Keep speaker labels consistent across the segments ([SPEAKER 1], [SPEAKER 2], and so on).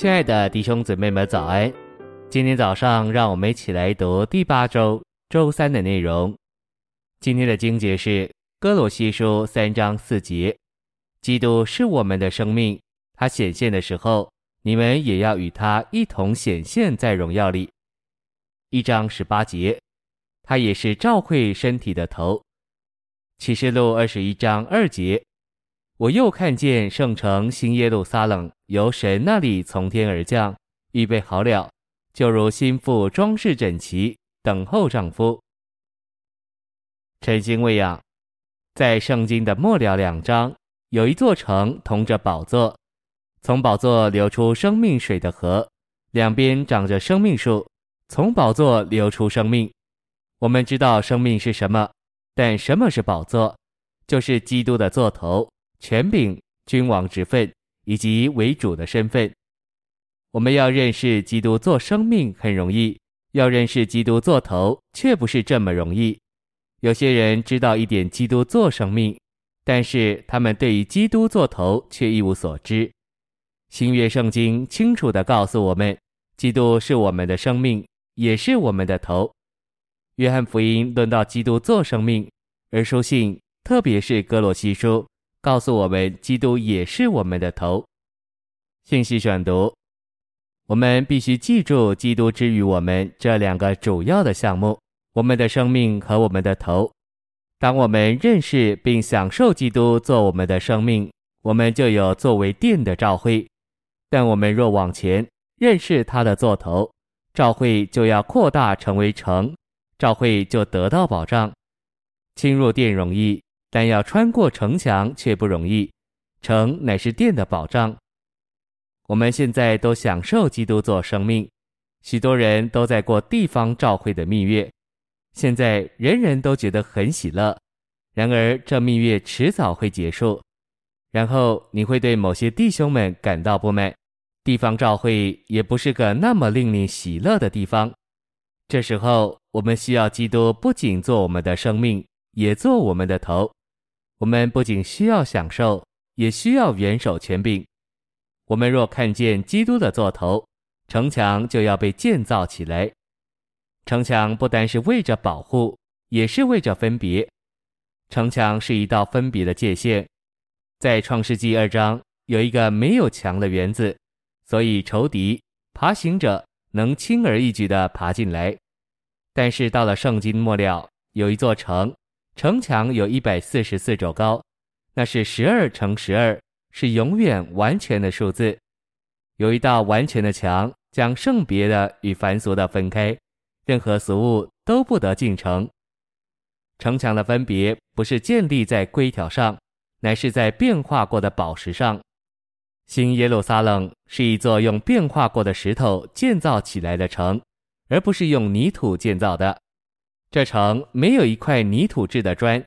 [SPEAKER 1] 亲爱的弟兄姊妹们，早安！今天早上，让我们一起来读第八周周三的内容。今天的经节是哥罗西书三章四节：基督是我们的生命，他显现的时候，你们也要与他一同显现在荣耀里。一章十八节，他也是照会身体的头。启示录二十一章二节。我又看见圣城新耶路撒冷由神那里从天而降，预备好了，就如新妇装饰整齐，等候丈夫。晨星未养，在圣经的末了两章，有一座城同着宝座，从宝座流出生命水的河，两边长着生命树，从宝座流出生命。我们知道生命是什么，但什么是宝座？就是基督的座头。权柄、君王之分以及为主的身份，我们要认识基督做生命很容易，要认识基督做头却不是这么容易。有些人知道一点基督做生命，但是他们对于基督做头却一无所知。新约圣经清楚地告诉我们，基督是我们的生命，也是我们的头。约翰福音论到基督做生命，而书信特别是哥罗西书。告诉我们，基督也是我们的头。信息选读，我们必须记住基督之于我们这两个主要的项目：我们的生命和我们的头。当我们认识并享受基督做我们的生命，我们就有作为殿的召会；但我们若往前认识他的座头，召会就要扩大成为城，召会就得到保障。侵入殿容易。但要穿过城墙却不容易，城乃是殿的保障。我们现在都享受基督做生命，许多人都在过地方教会的蜜月，现在人人都觉得很喜乐。然而这蜜月迟早会结束，然后你会对某些弟兄们感到不满。地方教会也不是个那么令你喜乐的地方。这时候我们需要基督不仅做我们的生命，也做我们的头。我们不仅需要享受，也需要元首权柄。我们若看见基督的座头，城墙就要被建造起来。城墙不单是为着保护，也是为着分别。城墙是一道分别的界限。在创世纪二章有一个没有墙的园子，所以仇敌、爬行者能轻而易举地爬进来。但是到了圣经末了，有一座城。城墙有一百四十四肘高，那是十二乘十二，是永远完全的数字。有一道完全的墙，将圣别的与凡俗的分开，任何俗物都不得进城。城墙的分别不是建立在规条上，乃是在变化过的宝石上。新耶路撒冷是一座用变化过的石头建造起来的城，而不是用泥土建造的。这城没有一块泥土制的砖，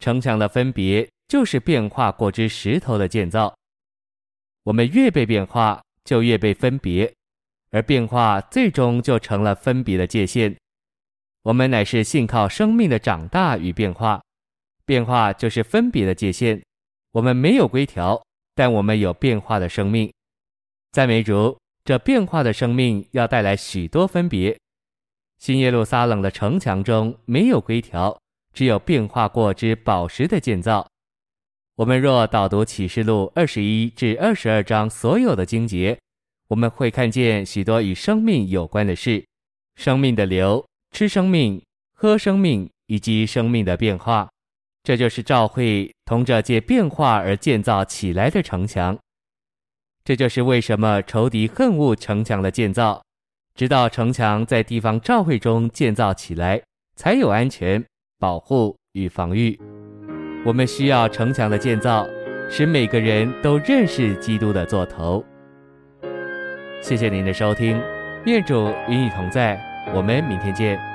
[SPEAKER 1] 城墙的分别就是变化过之石头的建造。我们越被变化，就越被分别，而变化最终就成了分别的界限。我们乃是信靠生命的长大与变化，变化就是分别的界限。我们没有规条，但我们有变化的生命。赞美主，这变化的生命要带来许多分别。新耶路撒冷的城墙中没有规条，只有变化过之宝石的建造。我们若导读启示录二十一至二十二章所有的经节，我们会看见许多与生命有关的事：生命的流、吃生命、喝生命以及生命的变化。这就是教会同着借变化而建造起来的城墙。这就是为什么仇敌恨恶城墙的建造。直到城墙在地方教会中建造起来，才有安全、保护与防御。我们需要城墙的建造，使每个人都认识基督的座头。谢谢您的收听，愿主与你同在，我们明天见。